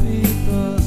Let's